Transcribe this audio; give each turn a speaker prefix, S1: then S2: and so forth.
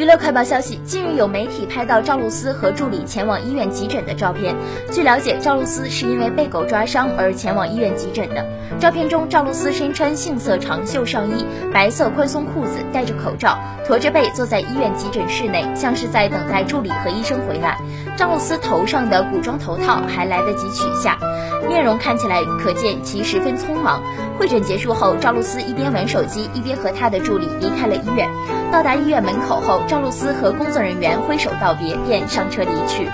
S1: 娱乐快报消息：近日有媒体拍到赵露思和助理前往医院急诊的照片。据了解，赵露思是因为被狗抓伤而前往医院急诊的。照片中，赵露思身穿杏色长袖上衣、白色宽松裤子，戴着口罩，驼着背坐在医院急诊室内，像是在等待助理和医生回来。赵露思头上的古装头套还来得及取下，面容看起来可见其十分匆忙。会诊结束后，赵露思一边玩手机，一边和她的助理离开了医院。到达医院门口后，赵露思和工作人员挥手道别，便上车离去。